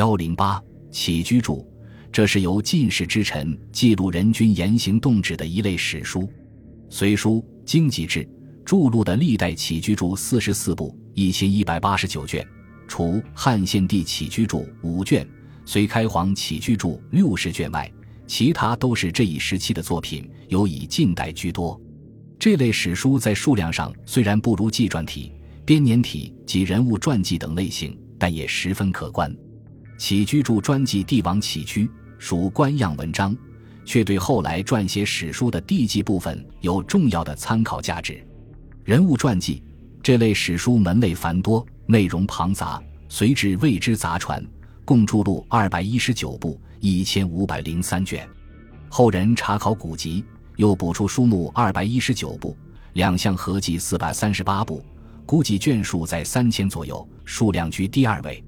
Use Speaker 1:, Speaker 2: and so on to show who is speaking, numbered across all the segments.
Speaker 1: 幺零八起居注，这是由进士之臣记录人君言行动止的一类史书。隋书经济志著录的历代起居注四十四部，一千一百八十九卷，除汉献帝起居注五卷、隋开皇起居注六十卷外，其他都是这一时期的作品，尤以近代居多。这类史书在数量上虽然不如纪传体、编年体及人物传记等类型，但也十分可观。起居注专记帝王起居，属官样文章，却对后来撰写史书的帝纪部分有重要的参考价值。人物传记这类史书门类繁多，内容庞杂，随之谓之杂传，共著录二百一十九部，一千五百零三卷。后人查考古籍，又补出书目二百一十九部，两项合计四百三十八部，估计卷数在三千左右，数量居第二位。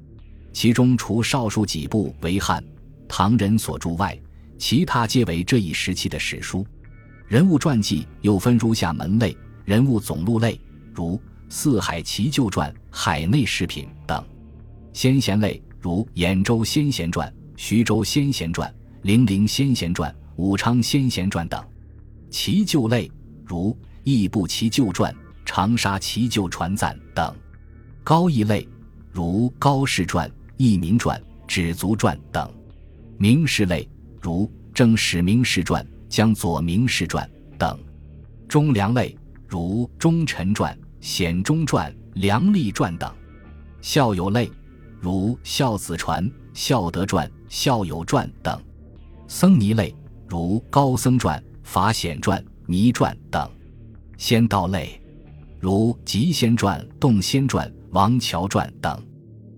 Speaker 1: 其中除少数几部为汉、唐人所著外，其他皆为这一时期的史书。人物传记又分如下门类：人物总录类，如《四海奇旧传》《海内事品》等；先贤类，如《兖州先贤传》《徐州先贤传》《零陵先贤传》《武昌先贤传》等；奇旧类，如《义部奇旧传》《长沙奇旧传赞》等；高义类，如《高氏传》。《义民传》《止足传》等，名士类如《正史明士传》《江左明士传》等；忠良类如《忠臣传》《显忠传》《良吏传》等；孝友类如《孝子传》《孝德传》《孝友传》等；僧尼类如《高僧传》《法显传》《弥传》等；仙道类如《吉仙传》《洞仙传》《王乔传》等；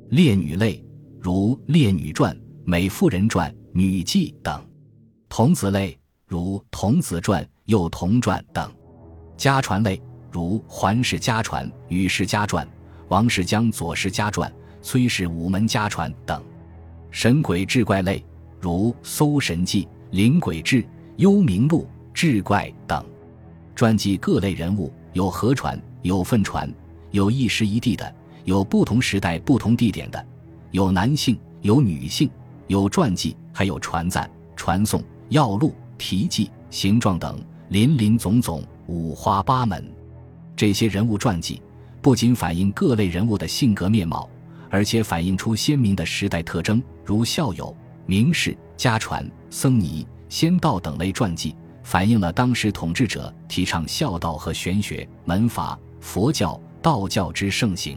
Speaker 1: 烈女类。如《列女传》《美妇人传》《女记》等，童子类如《童子传》《幼童传》等，家传类如《桓氏家传》《禹氏家传》《王氏江左氏家传》《崔氏五门家传》等，神鬼志怪类如《搜神记》《灵鬼志》《幽冥录》《志怪》等，传记各类人物有合传、有分传、有一时一地的，有不同时代、不同地点的。有男性，有女性，有传记，还有传赞、传颂、要录、题记、形状等，林林总总，五花八门。这些人物传记不仅反映各类人物的性格面貌，而且反映出鲜明的时代特征，如孝友、名士、家传、僧尼、仙道等类传记，反映了当时统治者提倡孝道和玄学、门法、佛教、道教之盛行。